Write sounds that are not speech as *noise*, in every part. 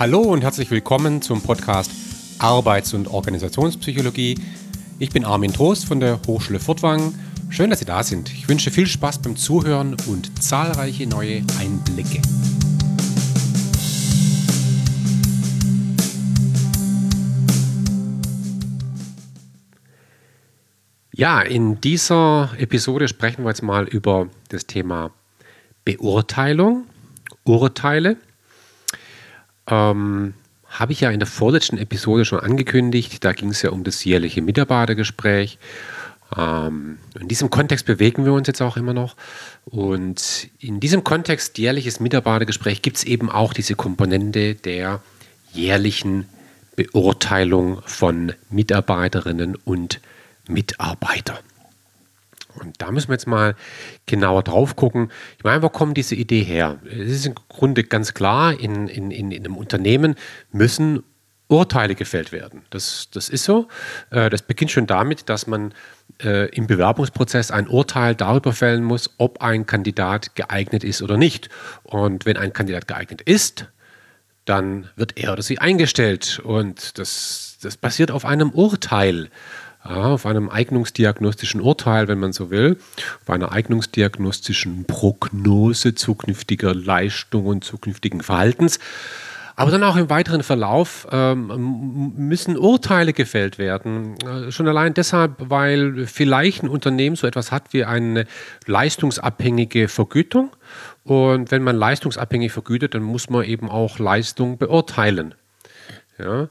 Hallo und herzlich willkommen zum Podcast Arbeits- und Organisationspsychologie. Ich bin Armin Trost von der Hochschule Furtwangen. Schön, dass Sie da sind. Ich wünsche viel Spaß beim Zuhören und zahlreiche neue Einblicke. Ja, in dieser Episode sprechen wir jetzt mal über das Thema Beurteilung, Urteile ähm, habe ich ja in der vorletzten Episode schon angekündigt. Da ging es ja um das jährliche Mitarbeitergespräch. Ähm, in diesem Kontext bewegen wir uns jetzt auch immer noch. Und in diesem Kontext jährliches Mitarbeitergespräch gibt es eben auch diese Komponente der jährlichen Beurteilung von Mitarbeiterinnen und Mitarbeitern. Und da müssen wir jetzt mal genauer drauf gucken. Ich meine, wo kommt diese Idee her? Es ist im Grunde ganz klar, in, in, in, in einem Unternehmen müssen Urteile gefällt werden. Das, das ist so. Äh, das beginnt schon damit, dass man äh, im Bewerbungsprozess ein Urteil darüber fällen muss, ob ein Kandidat geeignet ist oder nicht. Und wenn ein Kandidat geeignet ist, dann wird er oder sie eingestellt. Und das, das basiert auf einem Urteil auf einem eignungsdiagnostischen Urteil, wenn man so will, auf einer eignungsdiagnostischen Prognose zukünftiger Leistung und zukünftigen Verhaltens. Aber dann auch im weiteren Verlauf ähm, müssen Urteile gefällt werden. Äh, schon allein deshalb, weil vielleicht ein Unternehmen so etwas hat wie eine leistungsabhängige Vergütung. Und wenn man leistungsabhängig vergütet, dann muss man eben auch Leistung beurteilen. Ja.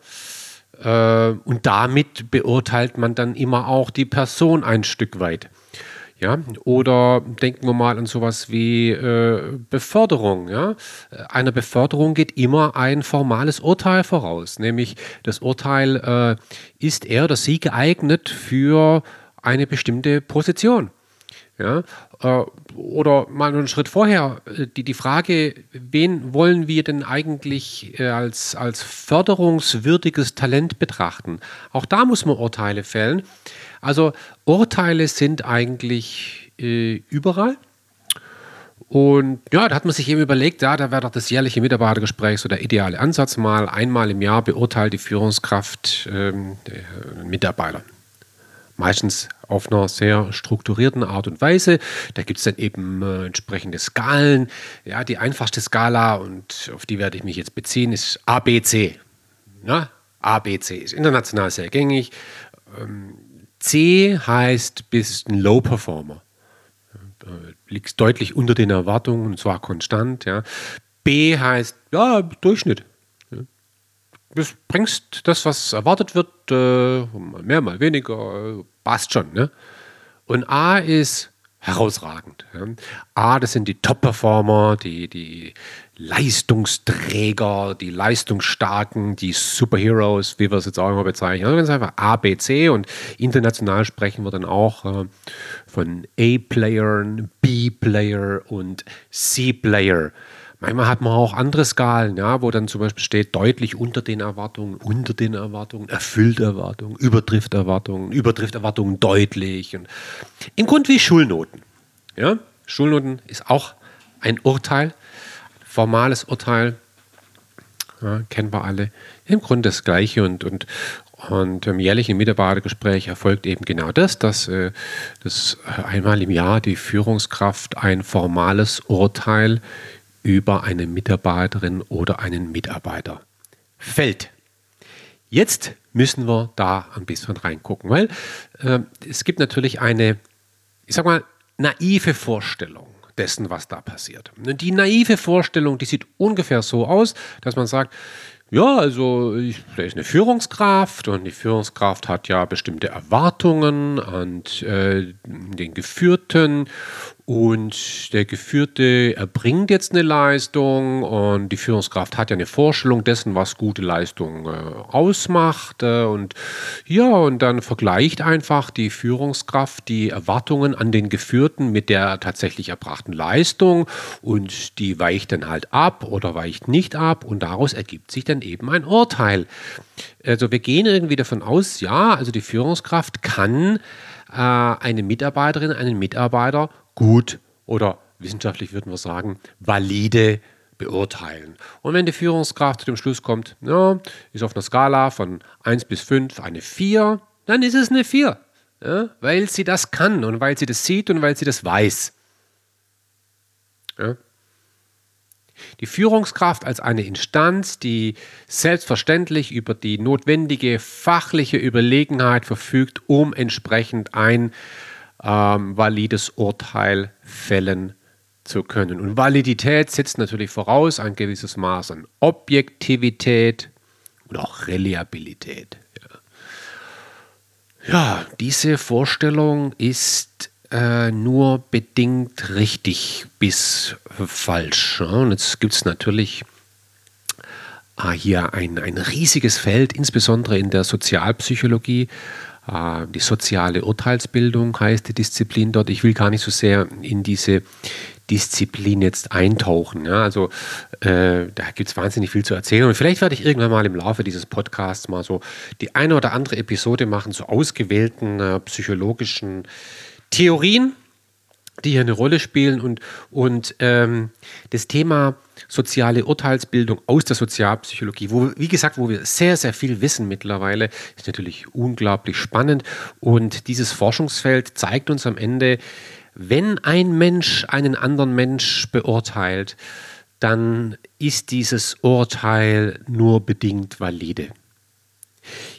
Äh, und damit beurteilt man dann immer auch die Person ein Stück weit. Ja, oder denken wir mal an sowas wie äh, Beförderung. Ja? Einer Beförderung geht immer ein formales Urteil voraus, nämlich das Urteil, äh, ist er oder sie geeignet für eine bestimmte Position. Ja? Äh, oder mal einen Schritt vorher, äh, die, die Frage, wen wollen wir denn eigentlich äh, als, als förderungswürdiges Talent betrachten? Auch da muss man Urteile fällen. Also Urteile sind eigentlich äh, überall. Und ja, da hat man sich eben überlegt, ja, da wäre doch das jährliche Mitarbeitergespräch so der ideale Ansatz. Mal einmal im Jahr beurteilt die Führungskraft ähm, Mitarbeiter meistens auf einer sehr strukturierten Art und Weise. Da gibt es dann eben äh, entsprechende Skalen. Ja, die einfachste Skala, und auf die werde ich mich jetzt beziehen, ist ABC. Ja, ABC ist international sehr gängig. Ähm, C heißt, bist ein Low Performer. Äh, liegst deutlich unter den Erwartungen und zwar konstant. Ja. B heißt, ja, Durchschnitt du bringst das, was erwartet wird, äh, mal mehr, mal weniger, äh, passt schon. Ne? Und A ist herausragend. Ja. A, das sind die Top-Performer, die, die Leistungsträger, die Leistungsstarken, die Superheroes, wie wir es jetzt auch immer bezeichnen. Also ganz einfach A, B, C und international sprechen wir dann auch äh, von A-Playern, B-Player und C-Player. Manchmal hat man auch andere Skalen, ja, wo dann zum Beispiel steht, deutlich unter den Erwartungen, unter den Erwartungen, erfüllt Erwartungen, übertrifft Erwartungen, übertrifft Erwartungen deutlich. Und Im Grunde wie Schulnoten. Ja? Schulnoten ist auch ein Urteil, formales Urteil, ja, kennen wir alle. Im Grunde das Gleiche und, und, und im jährlichen Mitarbeitergespräch erfolgt eben genau das, dass, äh, dass einmal im Jahr die Führungskraft ein formales Urteil über eine Mitarbeiterin oder einen Mitarbeiter fällt. Jetzt müssen wir da ein bisschen reingucken, weil äh, es gibt natürlich eine, ich sag mal, naive Vorstellung dessen, was da passiert. Die naive Vorstellung, die sieht ungefähr so aus, dass man sagt, ja, also ich, da ist eine Führungskraft und die Führungskraft hat ja bestimmte Erwartungen an äh, den Geführten und der Geführte erbringt jetzt eine Leistung und die Führungskraft hat ja eine Vorstellung dessen, was gute Leistung äh, ausmacht. Äh, und ja, und dann vergleicht einfach die Führungskraft die Erwartungen an den Geführten mit der tatsächlich erbrachten Leistung und die weicht dann halt ab oder weicht nicht ab und daraus ergibt sich dann eben ein Urteil. Also wir gehen irgendwie davon aus, ja, also die Führungskraft kann äh, eine Mitarbeiterin, einen Mitarbeiter gut oder wissenschaftlich würden wir sagen, valide beurteilen. Und wenn die Führungskraft zu dem Schluss kommt, ja, ist auf einer Skala von 1 bis 5 eine 4, dann ist es eine 4. Ja, weil sie das kann und weil sie das sieht und weil sie das weiß. Ja. Die Führungskraft als eine Instanz, die selbstverständlich über die notwendige fachliche Überlegenheit verfügt, um entsprechend ein ähm, valides Urteil fällen zu können. Und Validität setzt natürlich voraus ein gewisses Maß an Objektivität und auch Reliabilität. Ja, ja diese Vorstellung ist äh, nur bedingt richtig bis falsch. Und jetzt gibt es natürlich äh, hier ein, ein riesiges Feld, insbesondere in der Sozialpsychologie. Äh, die soziale Urteilsbildung heißt die Disziplin dort. Ich will gar nicht so sehr in diese Disziplin jetzt eintauchen. Ja, also äh, da gibt es wahnsinnig viel zu erzählen. Und vielleicht werde ich irgendwann mal im Laufe dieses Podcasts mal so die eine oder andere Episode machen zu ausgewählten äh, psychologischen Theorien, die hier eine Rolle spielen und, und ähm, das Thema soziale Urteilsbildung aus der Sozialpsychologie, wo, wie gesagt, wo wir sehr, sehr viel wissen mittlerweile, ist natürlich unglaublich spannend und dieses Forschungsfeld zeigt uns am Ende, wenn ein Mensch einen anderen Mensch beurteilt, dann ist dieses Urteil nur bedingt valide.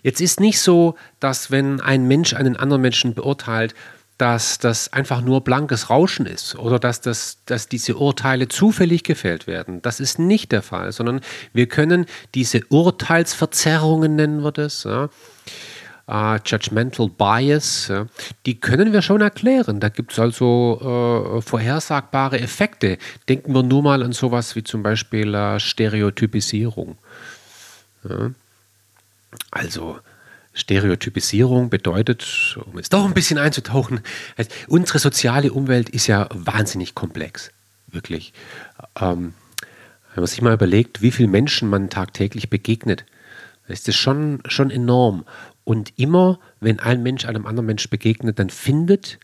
Jetzt ist nicht so, dass wenn ein Mensch einen anderen Menschen beurteilt, dass das einfach nur blankes Rauschen ist oder dass, das, dass diese Urteile zufällig gefällt werden. Das ist nicht der Fall, sondern wir können diese Urteilsverzerrungen, nennen wir das, ja, uh, Judgmental Bias, ja, die können wir schon erklären. Da gibt es also uh, vorhersagbare Effekte. Denken wir nur mal an sowas wie zum Beispiel uh, Stereotypisierung. Ja. Also Stereotypisierung bedeutet, um jetzt doch ein bisschen einzutauchen, also unsere soziale Umwelt ist ja wahnsinnig komplex, wirklich. Ähm, wenn man sich mal überlegt, wie viele Menschen man tagtäglich begegnet, ist das schon, schon enorm. Und immer, wenn ein Mensch einem anderen Mensch begegnet, dann findet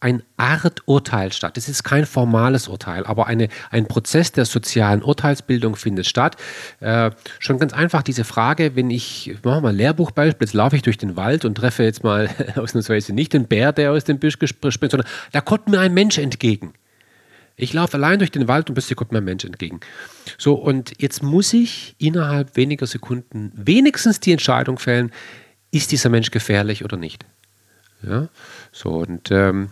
ein Art Urteil statt. Das ist kein formales Urteil, aber eine, ein Prozess der sozialen Urteilsbildung findet statt. Äh, schon ganz einfach diese Frage, wenn ich, machen wir mal Lehrbuchbeispiel, jetzt laufe ich durch den Wald und treffe jetzt mal *laughs* ausnahmsweise nicht den Bär, der aus dem Büsch springt, sondern da kommt mir ein Mensch entgegen. Ich laufe allein durch den Wald und plötzlich kommt mir ein Mensch entgegen. So, und jetzt muss ich innerhalb weniger Sekunden wenigstens die Entscheidung fällen, ist dieser Mensch gefährlich oder nicht. Ja, so und ähm,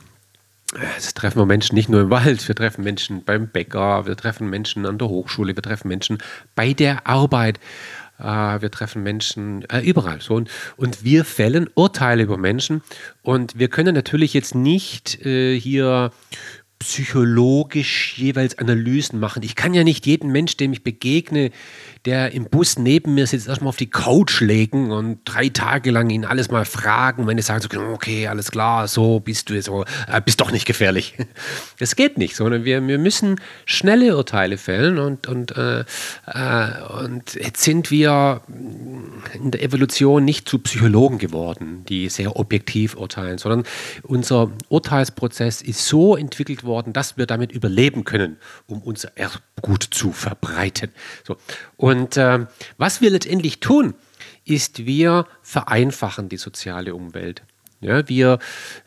Jetzt treffen wir Menschen nicht nur im Wald, wir treffen Menschen beim Bäcker, wir treffen Menschen an der Hochschule, wir treffen Menschen bei der Arbeit, äh, wir treffen Menschen äh, überall. So, und, und wir fällen Urteile über Menschen und wir können natürlich jetzt nicht äh, hier psychologisch jeweils Analysen machen. Ich kann ja nicht jeden Mensch, dem ich begegne, der im Bus neben mir sitzt, erstmal auf die Couch legen und drei Tage lang ihn alles mal fragen, wenn ich sage, so, okay, alles klar, so bist du so, äh, bist doch nicht gefährlich. *laughs* Das geht nicht, sondern wir, wir müssen schnelle Urteile fällen und, und, äh, äh, und jetzt sind wir in der Evolution nicht zu Psychologen geworden, die sehr objektiv urteilen, sondern unser Urteilsprozess ist so entwickelt worden, dass wir damit überleben können, um unser Erbgut zu verbreiten. So. Und äh, was wir letztendlich tun, ist, wir vereinfachen die soziale Umwelt. Ja, wir,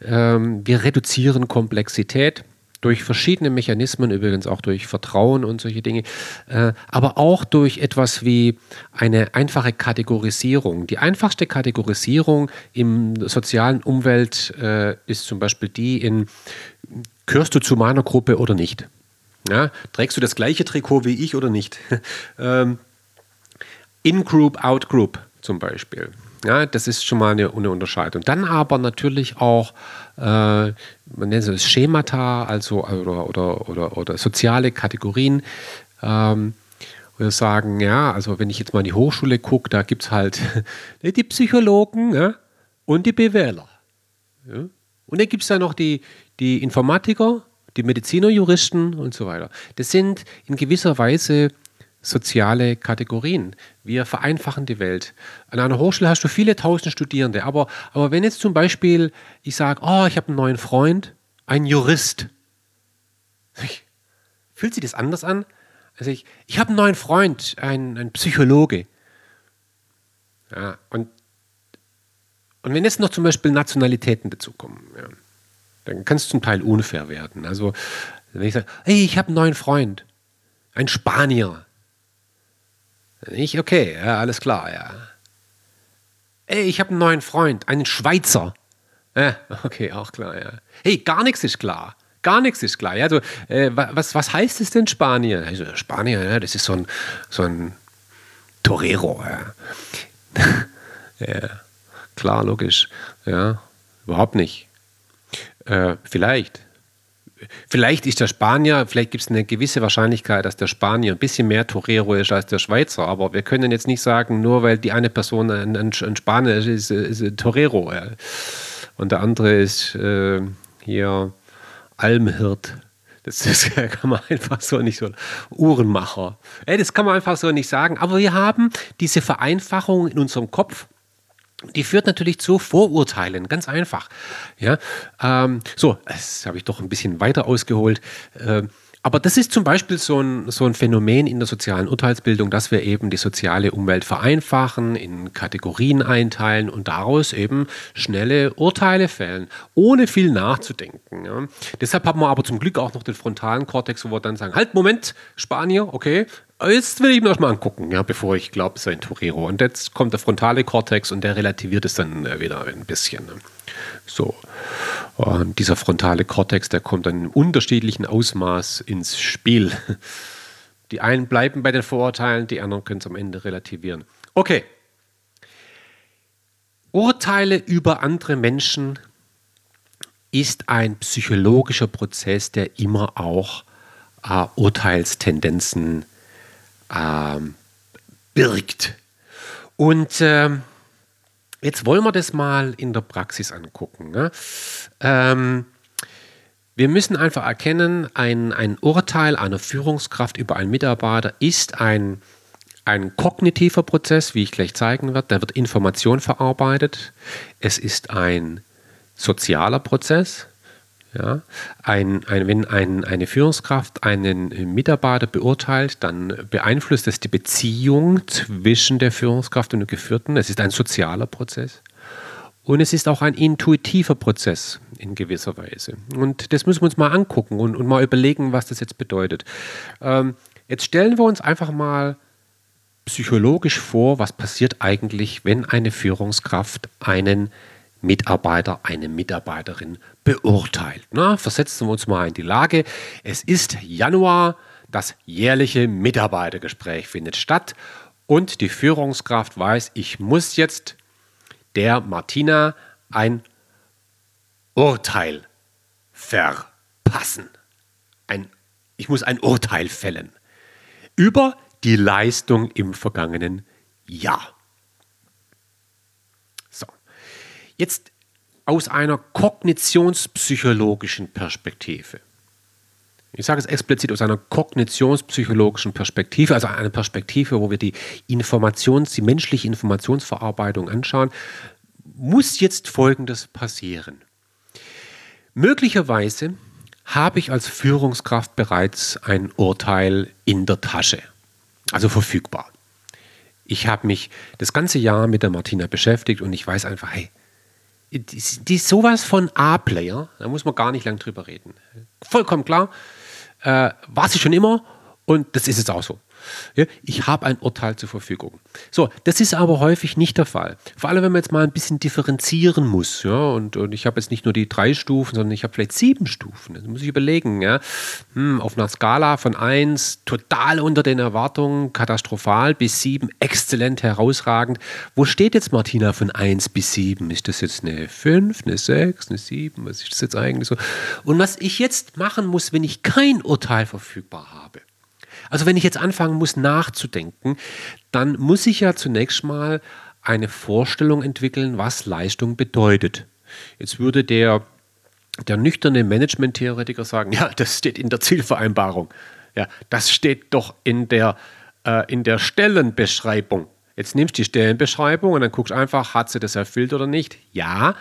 ähm, wir reduzieren Komplexität durch verschiedene Mechanismen, übrigens auch durch Vertrauen und solche Dinge, äh, aber auch durch etwas wie eine einfache Kategorisierung. Die einfachste Kategorisierung im sozialen Umwelt äh, ist zum Beispiel die in, gehörst du zu meiner Gruppe oder nicht? Ja, trägst du das gleiche Trikot wie ich oder nicht? *laughs* ähm, In-Group, Out-Group zum Beispiel. Ja, das ist schon mal eine, eine Unterscheidung. Dann aber natürlich auch, äh, man nennt es Schemata, also oder, oder, oder, oder soziale Kategorien. Ähm, wir sagen, ja, also wenn ich jetzt mal in die Hochschule gucke, da gibt es halt *laughs* die Psychologen ja, und die BWLer. Ja. Und dann gibt es da noch die, die Informatiker, die Mediziner, Juristen und so weiter. Das sind in gewisser Weise soziale Kategorien. Wir vereinfachen die Welt. An einer Hochschule hast du viele tausend Studierende, aber, aber wenn jetzt zum Beispiel ich sage, oh, ich habe einen neuen Freund, ein Jurist, fühlt sich das anders an, Also ich, ich habe einen neuen Freund, einen, einen Psychologe. Ja, und, und wenn jetzt noch zum Beispiel Nationalitäten dazukommen, ja, dann kann es zum Teil unfair werden. Also wenn ich sage, hey, ich habe einen neuen Freund, ein Spanier. Ich, okay, ja, alles klar, ja. Ey, ich habe einen neuen Freund, einen Schweizer. Ja, okay, auch klar, ja. Hey, gar nichts ist klar. Gar nichts ist klar. Ja, also, äh, was, was heißt es denn Spanier? Also, Spanier, ja, das ist so ein, so ein Torero. Ja. *laughs* ja, klar, logisch. Ja, überhaupt nicht. Äh, vielleicht. Vielleicht ist der Spanier, vielleicht gibt es eine gewisse Wahrscheinlichkeit, dass der Spanier ein bisschen mehr Torero ist als der Schweizer, aber wir können jetzt nicht sagen, nur weil die eine Person ein, ein, ein Spanier ist, ist, ist, ist Torero. Ja. Und der andere ist äh, hier Almhirt. Das, das, kann man einfach so nicht so. Uhrenmacher. Ey, das kann man einfach so nicht sagen. Aber wir haben diese Vereinfachung in unserem Kopf. Die führt natürlich zu Vorurteilen, ganz einfach. Ja, ähm, so, das habe ich doch ein bisschen weiter ausgeholt. Ähm, aber das ist zum Beispiel so ein, so ein Phänomen in der sozialen Urteilsbildung, dass wir eben die soziale Umwelt vereinfachen, in Kategorien einteilen und daraus eben schnelle Urteile fällen, ohne viel nachzudenken. Ja. Deshalb haben wir aber zum Glück auch noch den frontalen Kortex, wo wir dann sagen, halt, Moment, Spanier, okay, Jetzt will ich mir das mal angucken, ja, bevor ich glaube, es sei ein Torero. Und jetzt kommt der frontale Kortex und der relativiert es dann äh, wieder ein bisschen. Ne. So. Und dieser frontale Kortex, der kommt dann in unterschiedlichen Ausmaß ins Spiel. Die einen bleiben bei den Vorurteilen, die anderen können es am Ende relativieren. Okay. Urteile über andere Menschen ist ein psychologischer Prozess, der immer auch äh, Urteilstendenzen ähm, birgt. Und äh, jetzt wollen wir das mal in der Praxis angucken. Ne? Ähm, wir müssen einfach erkennen, ein, ein Urteil einer Führungskraft über einen Mitarbeiter ist ein, ein kognitiver Prozess, wie ich gleich zeigen werde. Da wird Information verarbeitet. Es ist ein sozialer Prozess. Ja, ein, ein, wenn ein, eine Führungskraft einen Mitarbeiter beurteilt, dann beeinflusst das die Beziehung zwischen der Führungskraft und dem Geführten. Es ist ein sozialer Prozess. Und es ist auch ein intuitiver Prozess in gewisser Weise. Und das müssen wir uns mal angucken und, und mal überlegen, was das jetzt bedeutet. Ähm, jetzt stellen wir uns einfach mal psychologisch vor, was passiert eigentlich, wenn eine Führungskraft einen Mitarbeiter, eine Mitarbeiterin beurteilt. Na, versetzen wir uns mal in die Lage. Es ist Januar, das jährliche Mitarbeitergespräch findet statt und die Führungskraft weiß, ich muss jetzt der Martina ein Urteil verpassen. Ein, ich muss ein Urteil fällen über die Leistung im vergangenen Jahr. So, jetzt aus einer kognitionspsychologischen Perspektive. Ich sage es explizit aus einer kognitionspsychologischen Perspektive, also einer Perspektive, wo wir die Informations-, die menschliche Informationsverarbeitung anschauen, muss jetzt Folgendes passieren. Möglicherweise habe ich als Führungskraft bereits ein Urteil in der Tasche, also verfügbar. Ich habe mich das ganze Jahr mit der Martina beschäftigt und ich weiß einfach, hey, die, ist sowas von A-Player, da muss man gar nicht lang drüber reden. Vollkommen klar, äh, war sie schon immer und das ist jetzt auch so. Ich habe ein Urteil zur Verfügung. So, das ist aber häufig nicht der Fall. Vor allem, wenn man jetzt mal ein bisschen differenzieren muss. Ja, und, und ich habe jetzt nicht nur die drei Stufen, sondern ich habe vielleicht sieben Stufen. Das muss ich überlegen. Ja. Hm, auf einer Skala von 1 total unter den Erwartungen, katastrophal, bis 7 exzellent, herausragend. Wo steht jetzt Martina von 1 bis 7? Ist das jetzt eine 5, eine 6, eine 7? Was ist das jetzt eigentlich so? Und was ich jetzt machen muss, wenn ich kein Urteil verfügbar habe, also wenn ich jetzt anfangen muss nachzudenken, dann muss ich ja zunächst mal eine Vorstellung entwickeln, was Leistung bedeutet. Jetzt würde der, der nüchterne Management-Theoretiker sagen, ja, das steht in der Zielvereinbarung. Ja, das steht doch in der, äh, in der Stellenbeschreibung. Jetzt nimmst du die Stellenbeschreibung und dann guckst einfach, hat sie das erfüllt oder nicht. Ja,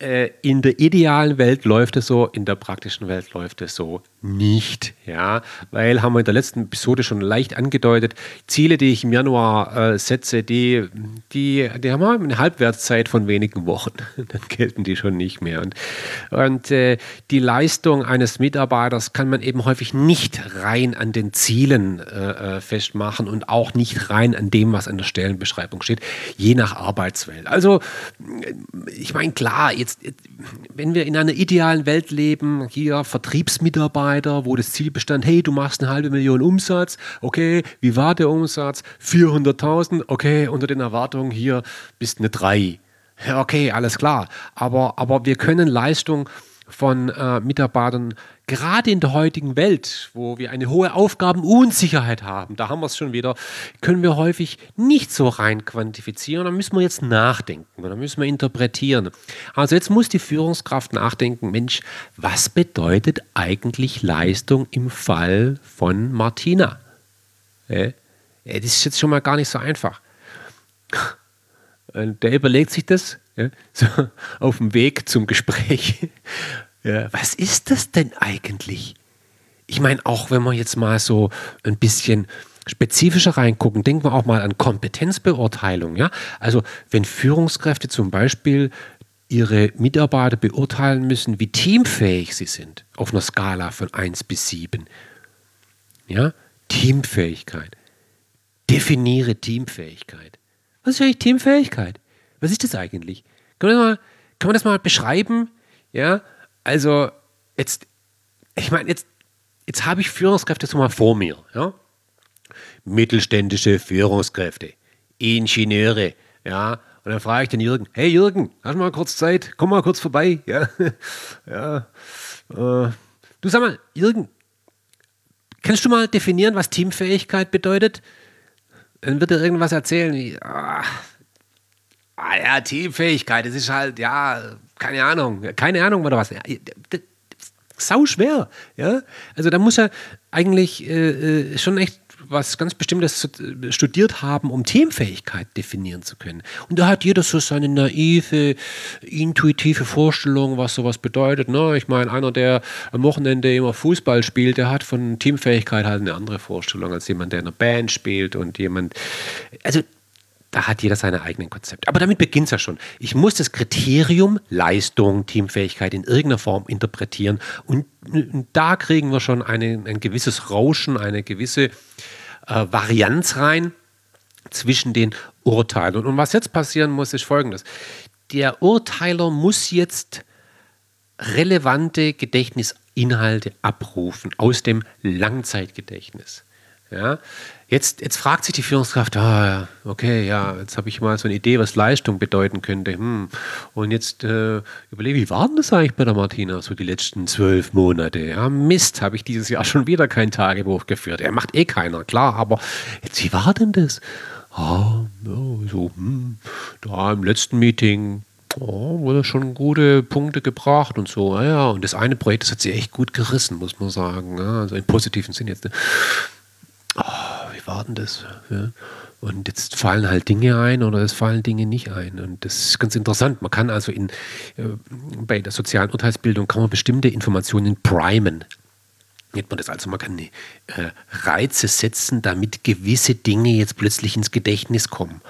äh, in der idealen Welt läuft es so, in der praktischen Welt läuft es so nicht, ja, weil haben wir in der letzten Episode schon leicht angedeutet, Ziele, die ich im Januar äh, setze, die, die, die haben eine Halbwertszeit von wenigen Wochen, *laughs* dann gelten die schon nicht mehr. Und, und äh, die Leistung eines Mitarbeiters kann man eben häufig nicht rein an den Zielen äh, äh festmachen und auch nicht rein an dem, was an der Stellenbeschreibung steht, je nach Arbeitswelt. Also, ich meine, klar, jetzt, wenn wir in einer idealen Welt leben, hier Vertriebsmitarbeiter, wo das Ziel bestand, hey, du machst eine halbe Million Umsatz, okay, wie war der Umsatz? 400.000, okay, unter den Erwartungen hier bist eine 3. Ja, okay, alles klar. Aber, aber wir können Leistung von äh, Mitarbeitern, gerade in der heutigen Welt, wo wir eine hohe Aufgabenunsicherheit haben, da haben wir es schon wieder, können wir häufig nicht so rein quantifizieren. Da müssen wir jetzt nachdenken, da müssen wir interpretieren. Also jetzt muss die Führungskraft nachdenken, Mensch, was bedeutet eigentlich Leistung im Fall von Martina? Äh, das ist jetzt schon mal gar nicht so einfach. Der überlegt sich das ja, *laughs* so auf dem Weg zum Gespräch. *laughs* Ja, was ist das denn eigentlich? Ich meine, auch wenn wir jetzt mal so ein bisschen spezifischer reingucken, denken wir auch mal an Kompetenzbeurteilung. Ja? Also wenn Führungskräfte zum Beispiel ihre Mitarbeiter beurteilen müssen, wie teamfähig sie sind, auf einer Skala von 1 bis 7. Ja? Teamfähigkeit. Definiere Teamfähigkeit. Was ist eigentlich Teamfähigkeit? Was ist das eigentlich? Kann man das mal, kann man das mal beschreiben? Ja, also jetzt, ich meine, jetzt, jetzt habe ich Führungskräfte so mal vor mir. Ja? Mittelständische Führungskräfte, Ingenieure, ja. Und dann frage ich den Jürgen, hey Jürgen, hast du mal kurz Zeit? Komm mal kurz vorbei. *laughs* Ja, ja. Äh, du sag mal, Jürgen, kannst du mal definieren, was Teamfähigkeit bedeutet? Dann wird er irgendwas erzählen wie, ah, ah ja, Teamfähigkeit, das ist halt, ja, keine Ahnung, keine Ahnung oder was. Ja, sau schwer, ja. Also da muss er eigentlich äh, äh, schon echt was ganz Bestimmtes studiert haben, um Themenfähigkeit definieren zu können. Und da hat jeder so seine naive, intuitive Vorstellung, was sowas bedeutet. Ne? Ich meine, einer, der am Wochenende immer Fußball spielt, der hat von Teamfähigkeit halt eine andere Vorstellung als jemand, der in einer Band spielt und jemand. Also da hat jeder seine eigenen Konzepte. Aber damit beginnt es ja schon. Ich muss das Kriterium Leistung, Teamfähigkeit in irgendeiner Form interpretieren. Und, und da kriegen wir schon eine, ein gewisses Rauschen, eine gewisse äh, Varianz rein zwischen den Urteilen. Und was jetzt passieren muss, ist folgendes. Der Urteiler muss jetzt relevante Gedächtnisinhalte abrufen aus dem Langzeitgedächtnis. Ja? Jetzt, jetzt fragt sich die Führungskraft, ah, okay, ja, jetzt habe ich mal so eine Idee, was Leistung bedeuten könnte. Hm. Und jetzt äh, überlege wie war denn das eigentlich bei der Martina so die letzten zwölf Monate? Ja, Mist, habe ich dieses Jahr schon wieder kein Tagebuch geführt. Er macht eh keiner, klar, aber jetzt, wie war denn das? Ah, ja, so, hm, da im letzten Meeting oh, wurde schon gute Punkte gebracht und so. Ja, und das eine Projekt, das hat sie echt gut gerissen, muss man sagen. Also im positiven Sinn jetzt. Ne? Oh, wie war denn das? Ja. Und jetzt fallen halt Dinge ein oder es fallen Dinge nicht ein. Und das ist ganz interessant. Man kann also in, äh, bei der sozialen Urteilsbildung kann man bestimmte Informationen primen. Nennt man das also, man kann äh, Reize setzen, damit gewisse Dinge jetzt plötzlich ins Gedächtnis kommen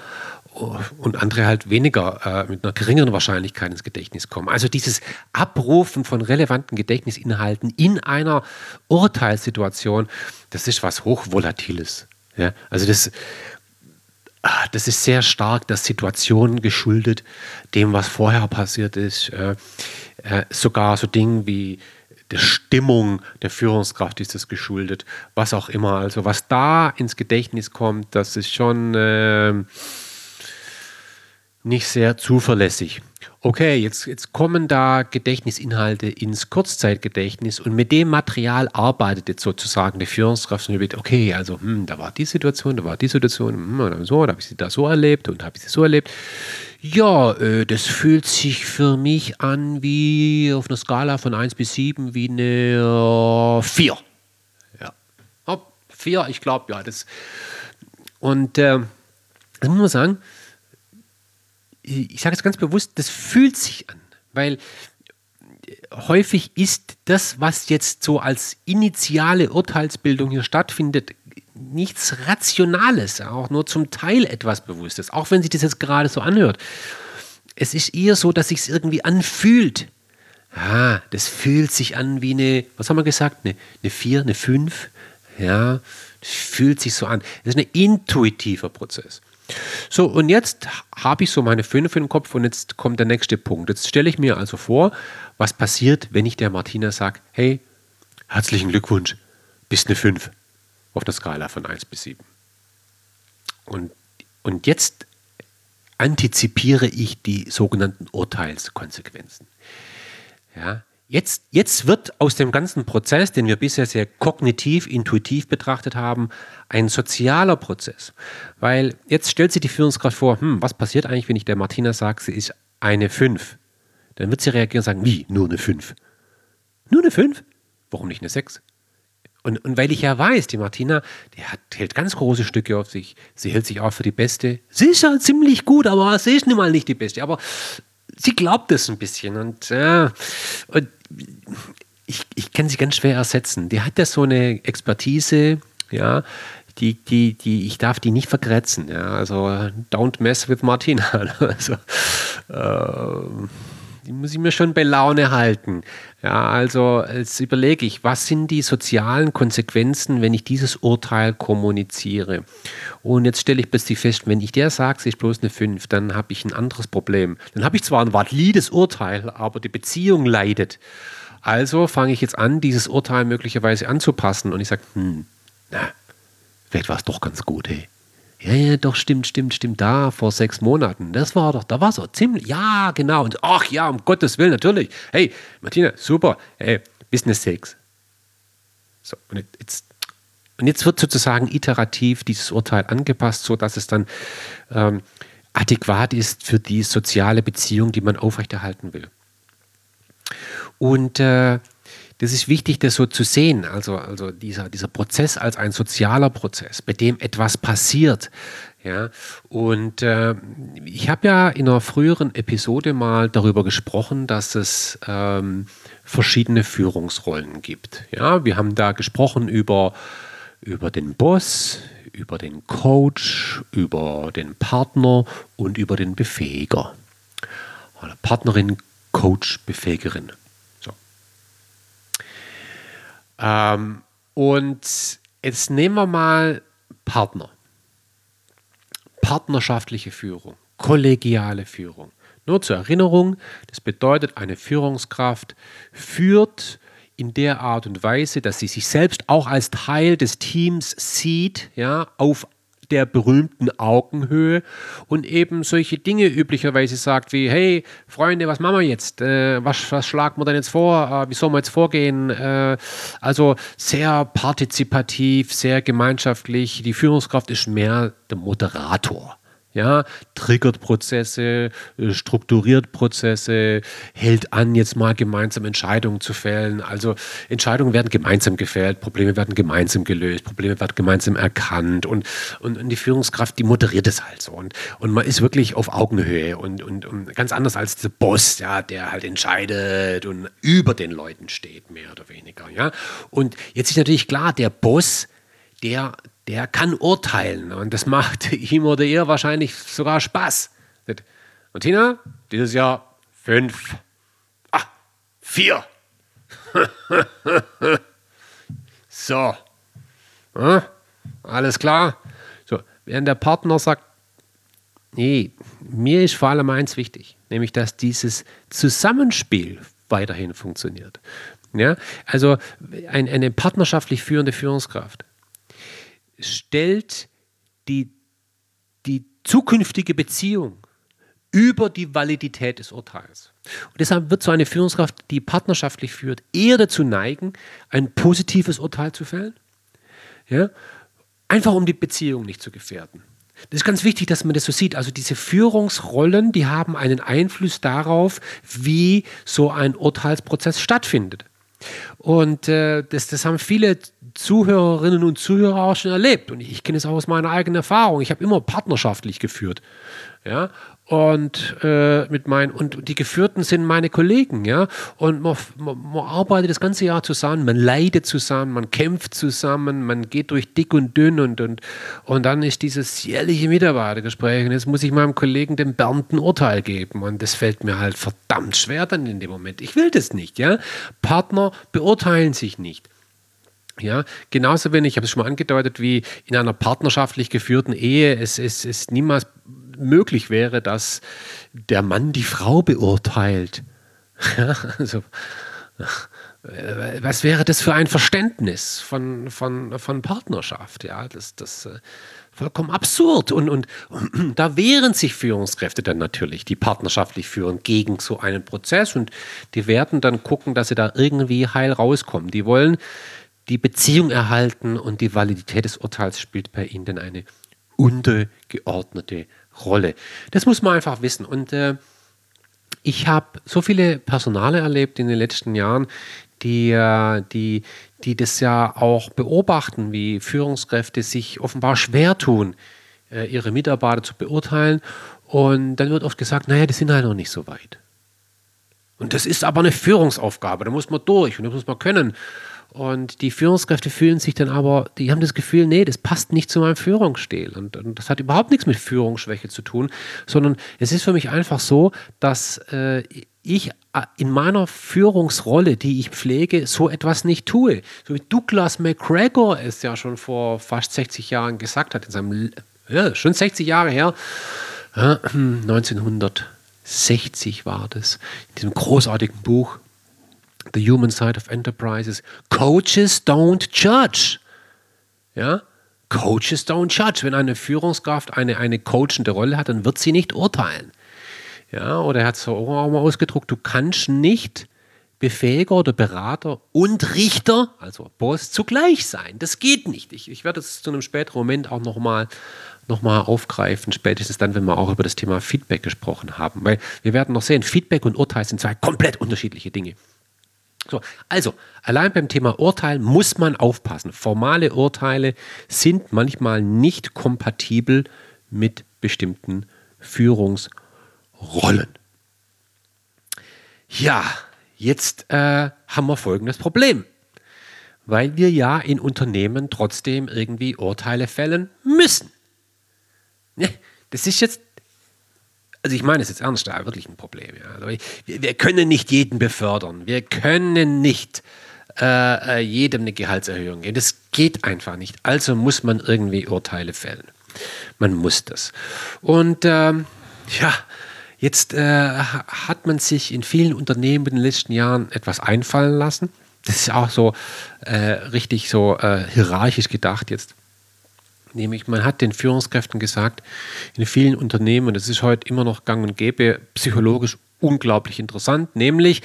und andere halt weniger äh, mit einer geringeren Wahrscheinlichkeit ins Gedächtnis kommen. Also dieses Abrufen von relevanten Gedächtnisinhalten in einer Urteilssituation, das ist was hochvolatiles. Ja? Also das, ah, das ist sehr stark der Situation geschuldet, dem, was vorher passiert ist. Äh, äh, sogar so Dinge wie der Stimmung der Führungskraft ist das geschuldet, was auch immer. Also was da ins Gedächtnis kommt, das ist schon äh, nicht sehr zuverlässig. Okay, jetzt, jetzt kommen da Gedächtnisinhalte ins Kurzzeitgedächtnis und mit dem Material arbeitet jetzt sozusagen die Führungskraft und überlegt, okay, also hm, da war die Situation, da war die Situation, hm, so, da habe ich sie da so erlebt und habe ich sie so erlebt. Ja, äh, das fühlt sich für mich an wie auf einer Skala von 1 bis 7 wie eine 4. Ja, 4, ich glaube, ja, das. Und äh, das muss man sagen, ich sage es ganz bewusst, das fühlt sich an, weil häufig ist das, was jetzt so als initiale Urteilsbildung hier stattfindet, nichts Rationales, auch nur zum Teil etwas Bewusstes, auch wenn sich das jetzt gerade so anhört. Es ist eher so, dass sich es irgendwie anfühlt. Ah, das fühlt sich an wie eine, was haben wir gesagt, eine, eine 4, eine 5. Ja, das fühlt sich so an. Das ist ein intuitiver Prozess. So, und jetzt habe ich so meine 5 im Kopf und jetzt kommt der nächste Punkt. Jetzt stelle ich mir also vor, was passiert, wenn ich der Martina sage, hey, herzlichen Glückwunsch, bist eine 5 auf der Skala von 1 bis 7. Und, und jetzt antizipiere ich die sogenannten Urteilskonsequenzen. Ja, jetzt, jetzt wird aus dem ganzen Prozess, den wir bisher sehr kognitiv, intuitiv betrachtet haben, ein sozialer Prozess. Weil jetzt stellt sich die Führungskraft vor, hm, was passiert eigentlich, wenn ich der Martina sage, sie ist eine 5? Dann wird sie reagieren und sagen, wie, nur eine 5? Nur eine 5? Warum nicht eine 6? Und, und weil ich ja weiß, die Martina, die hat, hält ganz große Stücke auf sich. Sie hält sich auch für die Beste. Sie ist ja ziemlich gut, aber sie ist nun mal nicht die Beste. Aber sie glaubt es ein bisschen. Und, äh, und ich, ich kann sie ganz schwer ersetzen. Die hat ja so eine Expertise, ja, die, die, die, ich darf die nicht vergrätzen. Ja. Also don't mess with Martina. *laughs* Also, äh, die muss ich mir schon bei Laune halten. Ja, also jetzt überlege ich, was sind die sozialen Konsequenzen, wenn ich dieses Urteil kommuniziere? Und jetzt stelle ich plötzlich fest, wenn ich der sage, sie ist bloß eine 5, dann habe ich ein anderes Problem. Dann habe ich zwar ein valides Urteil, aber die Beziehung leidet. Also fange ich jetzt an, dieses Urteil möglicherweise anzupassen und ich sage, hm, na, vielleicht war es doch ganz gut, hey. Ja, ja, doch, stimmt, stimmt, stimmt. Da vor sechs Monaten. Das war doch, da war so ziemlich. Ja, genau. Und ach ja, um Gottes Willen, natürlich. Hey, Martina, super. Hey, Business Six. So, und jetzt, und jetzt wird sozusagen iterativ dieses Urteil angepasst, sodass es dann ähm, adäquat ist für die soziale Beziehung, die man aufrechterhalten will. Und äh, das ist wichtig, das so zu sehen. Also, also dieser, dieser Prozess als ein sozialer Prozess, bei dem etwas passiert. Ja, und äh, ich habe ja in einer früheren Episode mal darüber gesprochen, dass es ähm, verschiedene Führungsrollen gibt. Ja, wir haben da gesprochen über, über den Boss, über den Coach, über den Partner und über den Befähiger. Partnerin, Coach, Befähigerin. Ähm, und jetzt nehmen wir mal Partner. Partnerschaftliche Führung, kollegiale Führung. Nur zur Erinnerung, das bedeutet, eine Führungskraft führt in der Art und Weise, dass sie sich selbst auch als Teil des Teams sieht, ja, auf der berühmten Augenhöhe und eben solche Dinge üblicherweise sagt wie, hey Freunde, was machen wir jetzt? Äh, was, was schlagen wir denn jetzt vor? Äh, wie sollen wir jetzt vorgehen? Äh, also sehr partizipativ, sehr gemeinschaftlich. Die Führungskraft ist mehr der Moderator ja, triggert Prozesse, äh, strukturiert Prozesse, hält an, jetzt mal gemeinsam Entscheidungen zu fällen. Also Entscheidungen werden gemeinsam gefällt, Probleme werden gemeinsam gelöst, Probleme werden gemeinsam erkannt und, und, und die Führungskraft, die moderiert es halt so. Und, und man ist wirklich auf Augenhöhe und, und, und ganz anders als der Boss, ja, der halt entscheidet und über den Leuten steht, mehr oder weniger. Ja. Und jetzt ist natürlich klar, der Boss, der, der kann urteilen und das macht *laughs* ihm oder ihr wahrscheinlich sogar Spaß. Und Tina, dieses Jahr fünf. Ah, vier. *laughs* so. Ja, alles klar. So, während der Partner sagt, nee, mir ist vor allem eins wichtig, nämlich dass dieses Zusammenspiel weiterhin funktioniert. Ja, also ein, eine partnerschaftlich führende Führungskraft stellt die, die zukünftige Beziehung über die Validität des Urteils. Und deshalb wird so eine Führungskraft, die partnerschaftlich führt, eher dazu neigen, ein positives Urteil zu fällen. Ja? Einfach um die Beziehung nicht zu gefährden. Das ist ganz wichtig, dass man das so sieht. Also diese Führungsrollen, die haben einen Einfluss darauf, wie so ein Urteilsprozess stattfindet. Und äh, das, das haben viele Zuhörerinnen und Zuhörer auch schon erlebt. Und ich kenne es auch aus meiner eigenen Erfahrung. Ich habe immer partnerschaftlich geführt. Ja? und äh, mit meinen und die Geführten sind meine Kollegen, ja. Und man, man, man, arbeitet das ganze Jahr zusammen, man leidet zusammen, man kämpft zusammen, man geht durch dick und dünn und und und dann ist dieses jährliche Mitarbeitergespräch und jetzt muss ich meinem Kollegen den Bernd ein Urteil geben und das fällt mir halt verdammt schwer dann in dem Moment. Ich will das nicht, ja. Partner beurteilen sich nicht. Ja, genauso wenig, ich habe es schon mal angedeutet, wie in einer partnerschaftlich geführten Ehe es, es, es niemals möglich wäre, dass der Mann die Frau beurteilt. *laughs* Also, was wäre das für ein Verständnis von, von, von Partnerschaft? Ja, das, das äh, vollkommen absurd. Und, und, und, *clears throat* da wehren sich Führungskräfte dann natürlich, die partnerschaftlich führen, gegen so einen Prozess. Und die werden dann gucken, dass sie da irgendwie heil rauskommen. Die wollen die Beziehung erhalten und die Validität des Urteils spielt bei ihnen dann eine untergeordnete Rolle. Das muss man einfach wissen. Und äh, ich habe so viele Personale erlebt in den letzten Jahren, die, äh, die, die das ja auch beobachten, wie Führungskräfte sich offenbar schwer tun, äh, ihre Mitarbeiter zu beurteilen. Und dann wird oft gesagt, naja, die sind halt noch nicht so weit. Und das ist aber eine Führungsaufgabe, da muss man durch und da muss man können. Und die Führungskräfte fühlen sich dann aber, die haben das Gefühl, nee, das passt nicht zu meinem Führungsstil. Und, und das hat überhaupt nichts mit Führungsschwäche zu tun, sondern es ist für mich einfach so, dass äh, ich äh, in meiner Führungsrolle, die ich pflege, so etwas nicht tue. So wie Douglas McGregor es ja schon vor fast 60 Jahren gesagt hat, in seinem, ja, schon 60 Jahre her, äh, *clears throat* 1960 war das, in diesem großartigen Buch The Human Side of Enterprises. Coaches don't judge. Ja? Coaches don't judge. Wenn eine Führungskraft eine, eine coachende Rolle hat, dann wird sie nicht urteilen. Ja, oder er hat es auch mal ausgedruckt, du kannst nicht Befähiger oder Berater und Richter, also Boss, zugleich sein. Das geht nicht. Ich, ich werde es zu einem späteren Moment auch nochmal noch mal aufgreifen, spätestens dann, wenn wir auch über das Thema Feedback gesprochen haben. Weil wir werden noch sehen, Feedback und Urteil sind zwei komplett unterschiedliche Dinge. So, also, allein beim Thema Urteil muss man aufpassen. Formale Urteile sind manchmal nicht kompatibel mit bestimmten Führungsrollen. Ja, jetzt äh, haben wir folgendes Problem. Weil wir ja in Unternehmen trotzdem irgendwie Urteile fällen müssen. Ne, das ist jetzt also ich meine es jetzt ernst, da wirklich ein Problem. Ja. Also wir, wir, können nicht jeden befördern. Wir können nicht äh, äh, jedem eine Gehaltserhöhung geben. Das geht einfach nicht. Also muss man irgendwie Urteile fällen. Man muss das. Und ähm, ja, jetzt äh, hat man sich in vielen Unternehmen in den letzten Jahren etwas einfallen lassen. Das ist auch so äh, richtig so äh, hierarchisch gedacht jetzt. Nämlich, man hat den Führungskräften gesagt, in vielen Unternehmen, und das ist heute immer noch gang und gäbe, psychologisch unglaublich interessant, nämlich,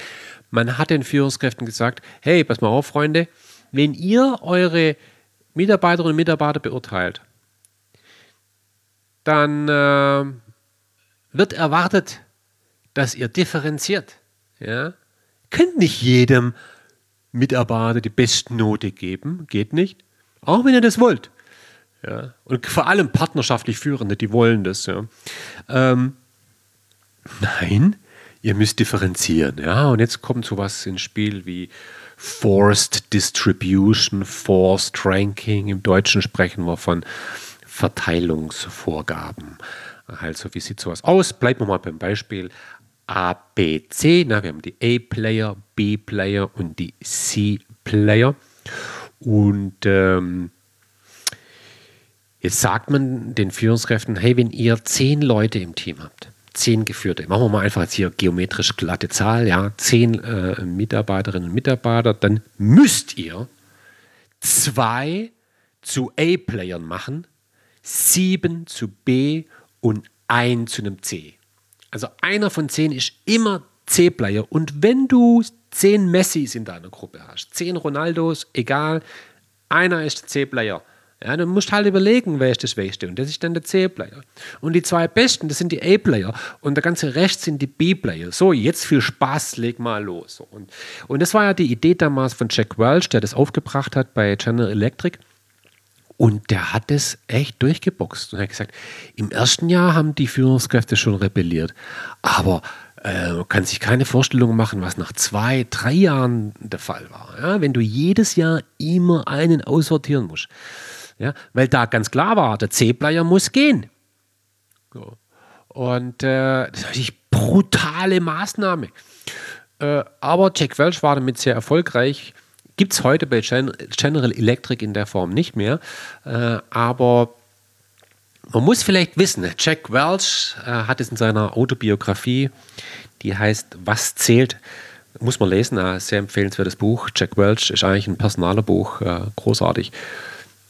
man hat den Führungskräften gesagt, hey, pass mal auf, Freunde, wenn ihr eure Mitarbeiterinnen und Mitarbeiter beurteilt, dann äh, wird erwartet, dass ihr differenziert. Ja? Könnt nicht jedem Mitarbeiter die besten Note geben, geht nicht. Auch wenn ihr das wollt. Ja? Und vor allem partnerschaftlich Führende, die wollen das. Ja? Ähm, nein, ihr müsst differenzieren. Ja? Und jetzt kommt sowas ins Spiel wie Forced Distribution, Forced Ranking. Im Deutschen sprechen wir von Verteilungsvorgaben. Also, wie sieht sowas aus? Bleiben wir mal beim Beispiel A, B, C. Na, wir haben die A-Player, B-Player und die C-Player. Und ähm, Jetzt sagt man den Führungskräften, hey, wenn ihr zehn Leute im Team habt, zehn Geführte, machen wir mal einfach jetzt hier geometrisch glatte Zahl, ja, zehn äh, Mitarbeiterinnen und Mitarbeiter, dann müsst ihr zwei zu A-Playern machen, sieben zu B und ein zu einem C. Also einer von zehn ist immer C-Player. Und wenn du zehn Messis in deiner Gruppe hast, zehn Ronaldos, egal, einer ist C-Player. Ja, du musst halt überlegen, wer ist das Schwächste. Und das ist dann der C-Player. Und die zwei Besten, das sind die A-Player. Und der ganze Rest sind die B-Player. So, jetzt viel Spaß, leg mal los. Und, und das war ja die Idee damals von Jack Welch, der das aufgebracht hat bei General Electric. Und der hat es echt durchgeboxt. Und er hat gesagt, im ersten Jahr haben die Führungskräfte schon rebelliert. Aber äh, kann sich keine Vorstellung machen, was nach zwei, drei Jahren der Fall war. Ja? Wenn du jedes Jahr immer einen aussortieren musst. Ja? Weil da ganz klar war, der C-Player muss gehen. So. Und äh, das ist natürlich brutale Maßnahme. Äh, aber Jack Welch war damit sehr erfolgreich. Gibt es heute bei Gen General Electric in der Form nicht mehr. Äh, aber man muss vielleicht wissen, Jack Welch äh, hat es in seiner Autobiografie, die heißt Was zählt, muss man lesen, ein sehr empfehlenswertes Buch. Jack Welch ist eigentlich ein personaler Buch, äh, großartig,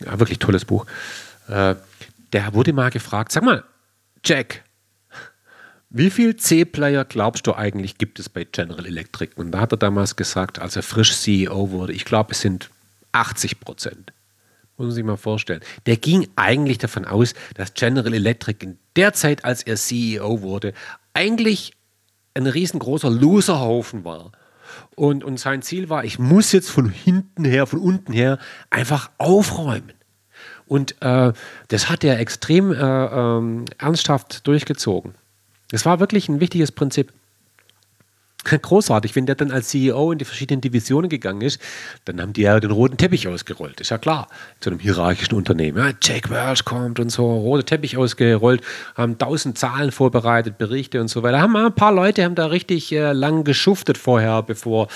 ja, wirklich tolles Buch. Äh, der wurde mal gefragt, sag mal, Jack, wie viel C-Player glaubst du eigentlich gibt es bei General Electric? Und da hat er damals gesagt, als er frisch CEO wurde, ich glaube, es sind 80 Prozent. Muss man sich mal vorstellen. Der ging eigentlich davon aus, dass General Electric in der Zeit, als er CEO wurde, eigentlich ein riesengroßer Loserhaufen war. Und, und sein Ziel war, ich muss jetzt von hinten her, von unten her einfach aufräumen. Und äh, das hat er extrem äh, äh, ernsthaft durchgezogen. Das war wirklich ein wichtiges Prinzip. *laughs* Großartig, wenn der dann als CEO in die verschiedenen Divisionen gegangen ist, dann haben die ja den roten Teppich ausgerollt. Ist ja klar, zu einem hierarchischen Unternehmen. Ja, Jack Welch kommt und so, roter Teppich ausgerollt, haben tausend Zahlen vorbereitet, Berichte und so weiter. Haben ein paar Leute haben da richtig äh, lang geschuftet vorher, bevor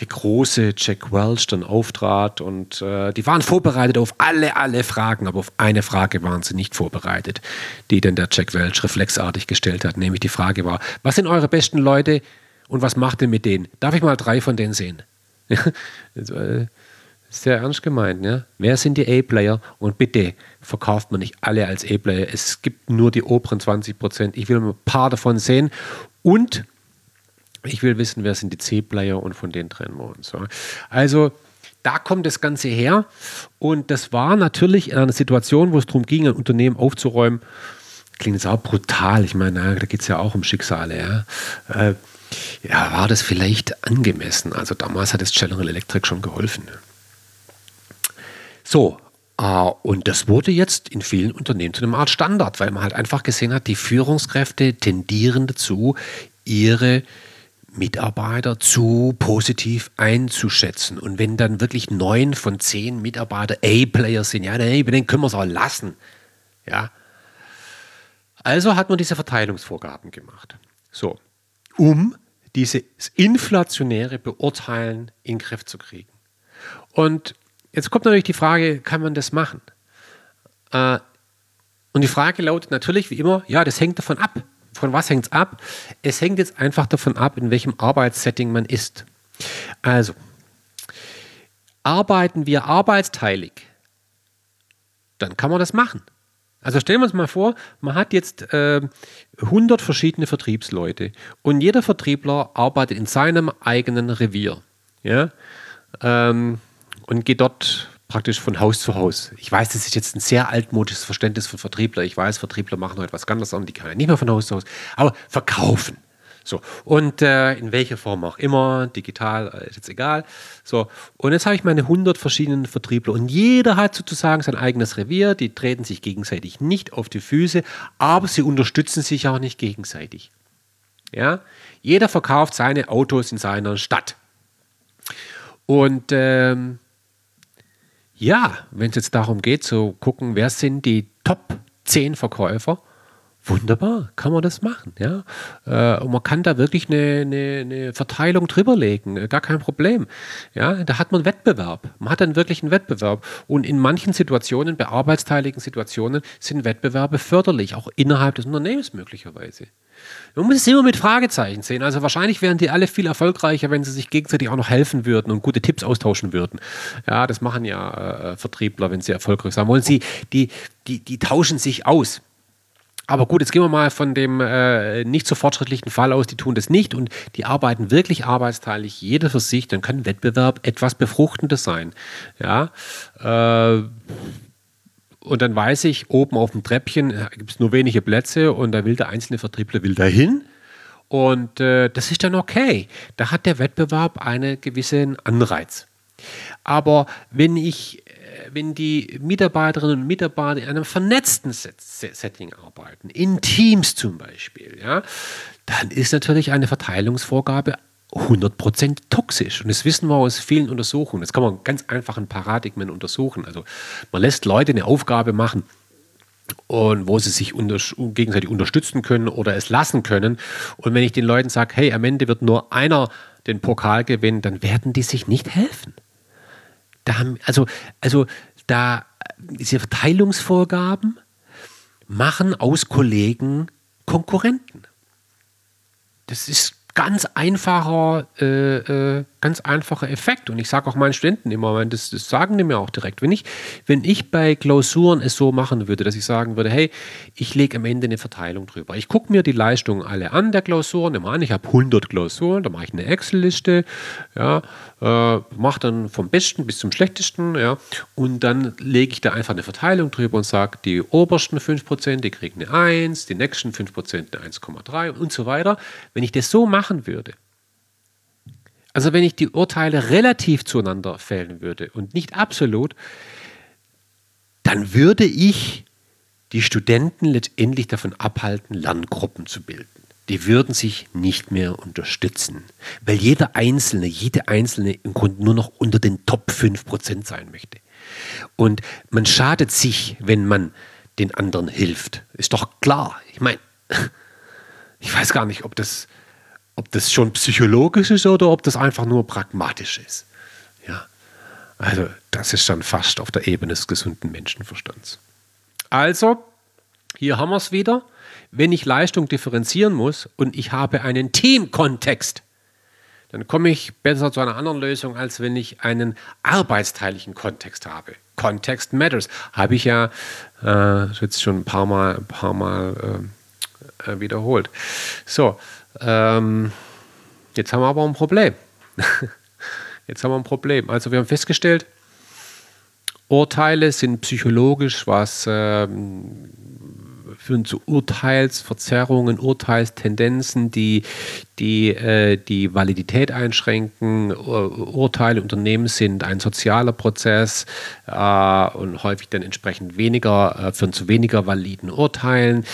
der große Jack Welch dann auftrat. Und äh, die waren vorbereitet auf alle, alle Fragen, aber auf eine Frage waren sie nicht vorbereitet, die dann der Jack Welch reflexartig gestellt hat. Nämlich die Frage war: Was sind eure besten Leute? Und was macht ihr mit denen? Darf ich mal drei von denen sehen? *laughs* Äh, sehr ernst gemeint. Ja? Wer sind die A-Player? Und bitte verkauft man nicht alle als A-Player. Es gibt nur die oberen 20 Prozent. Ich will ein paar davon sehen. Und ich will wissen, wer sind die C-Player und von denen trennen wir uns. Also da kommt das Ganze her. Und das war natürlich in einer Situation, wo es darum ging, ein Unternehmen aufzuräumen. Klingt jetzt auch brutal. Ich meine, da geht es ja auch um Schicksale. Ja? Äh, ja, war das vielleicht angemessen? Also damals hat es General Electric schon geholfen. So, Uh, und das wurde jetzt in vielen Unternehmen zu einer Art Standard, weil man halt einfach gesehen hat, die Führungskräfte tendieren dazu, ihre Mitarbeiter zu positiv einzuschätzen. Und wenn dann wirklich neun von zehn Mitarbeiter A-Player sind, ja, nee, den können wir es auch lassen. Ja. Also hat man diese Verteilungsvorgaben gemacht. So, um dieses inflationäre Beurteilen in den Griff zu kriegen. Und jetzt kommt natürlich die Frage, kann man das machen? Äh, und die Frage lautet natürlich wie immer, ja, das hängt davon ab. Von was hängt es ab? Es hängt jetzt einfach davon ab, in welchem Arbeitssetting man ist. Also, arbeiten wir arbeitsteilig, dann kann man das machen. Also stellen wir uns mal vor, man hat jetzt äh, 100 verschiedene Vertriebsleute und jeder Vertriebler arbeitet in seinem eigenen Revier. Ja? Ähm, und geht dort praktisch von Haus zu Haus. Ich weiß, das ist jetzt ein sehr altmodisches Verständnis von Vertriebler. Ich weiß, Vertriebler machen heute was ganz anderes, die kann ja nicht mehr von Haus zu Haus, aber verkaufen. So, und äh, in welcher Form auch immer, digital, äh, ist jetzt egal. So, und jetzt habe ich meine 100 verschiedenen Vertriebler und jeder hat sozusagen sein eigenes Revier, die treten sich gegenseitig nicht auf die Füße, aber sie unterstützen sich auch nicht gegenseitig. Ja, jeder verkauft seine Autos in seiner Stadt. Und ähm, ja, wenn es jetzt darum geht, zu gucken, wer sind die Top 10 Verkäufer, Wunderbar, kann man das machen. Ja? Äh, und man kann da wirklich eine, eine, eine Verteilung drüberlegen, äh, gar kein Problem. Ja? Da hat man Wettbewerb. Man hat dann wirklich einen Wettbewerb. Und in manchen Situationen, bei arbeitsteiligen Situationen, sind Wettbewerbe förderlich, auch innerhalb des Unternehmens möglicherweise. Man muss es immer mit Fragezeichen sehen. Also wahrscheinlich wären die alle viel erfolgreicher, wenn sie sich gegenseitig auch noch helfen würden und gute Tipps austauschen würden. Ja, das machen ja äh, Vertriebler, wenn sie erfolgreich sein wollen. Sie, die, die, die tauschen sich aus. Aber gut, jetzt gehen wir mal von dem äh, nicht so fortschrittlichen Fall aus, die tun das nicht und die arbeiten wirklich arbeitsteilig, jeder für sich, dann kann Wettbewerb etwas Befruchtendes sein. Ja. Äh, und dann weiß ich, oben auf dem Treppchen äh, gibt es nur wenige Plätze und da will der einzelne Vertriebler will dahin. Und äh, das ist dann okay. Da hat der Wettbewerb einen gewissen Anreiz. Aber wenn ich wenn die Mitarbeiterinnen und Mitarbeiter in einem vernetzten Setting arbeiten, in Teams zum Beispiel, ja, dann ist natürlich eine Verteilungsvorgabe 100% toxisch. Und das wissen wir aus vielen Untersuchungen. Das kann man ganz einfach in Paradigmen untersuchen. Also man lässt Leute eine Aufgabe machen, und wo sie sich unter, gegenseitig unterstützen können oder es lassen können. Und wenn ich den Leuten sage, hey, am Ende wird nur einer den Pokal gewinnen, dann werden die sich nicht helfen. Da haben, also, also da diese Verteilungsvorgaben machen aus Kollegen Konkurrenten. Das ist ganz einfacher, äh, äh, ganz einfacher Effekt. Und ich sage auch meinen Studenten immer, das, das sagen die mir auch direkt. Wenn ich, wenn ich bei Klausuren es so machen würde, dass ich sagen würde, hey, ich lege am Ende eine Verteilung drüber. Ich gucke mir die Leistungen alle an der Klausuren. Immer an, ich habe 100 Klausuren, da mache ich eine Excel-Liste, ja, äh, mache dann vom Besten bis zum Schlechtesten, ja, und dann lege ich da einfach eine Verteilung drüber und sage, die obersten 5%, die kriegen eine 1, die nächsten 5% eine 1,3 und so weiter. Wenn ich das so machen würde, also wenn ich die Urteile relativ zueinander fällen würde und nicht absolut, dann würde ich die Studenten letztendlich davon abhalten, Lerngruppen zu bilden. Die würden sich nicht mehr unterstützen, weil jeder Einzelne, jede Einzelne im Grunde nur noch unter den Top 5% sein möchte. Und man schadet sich, wenn man den anderen hilft. Ist doch klar. Ich meine, *laughs* ich weiß gar nicht, ob das ob das schon psychologisch ist oder ob das einfach nur pragmatisch ist. Ja. Also, das ist dann fast auf der Ebene des gesunden Menschenverstands. Also, hier haben wir es wieder. Wenn ich Leistung differenzieren muss und ich habe einen Teamkontext, dann komme ich besser zu einer anderen Lösung, als wenn ich einen arbeitsteiligen Kontext habe. Context matters. Habe ich ja äh, jetzt schon ein paar Mal, ein paar Mal äh, äh wiederholt. So, ähm, jetzt haben wir aber ein Problem. *laughs* jetzt haben wir ein Problem. Also wir haben festgestellt, Urteile sind psychologisch was ähm, führen zu Urteilsverzerrungen, Urteilstendenzen, die die, äh, die Validität einschränken. Urteile Unternehmen sind ein sozialer Prozess äh, und häufig dann entsprechend weniger, äh, führen zu weniger validen Urteilen.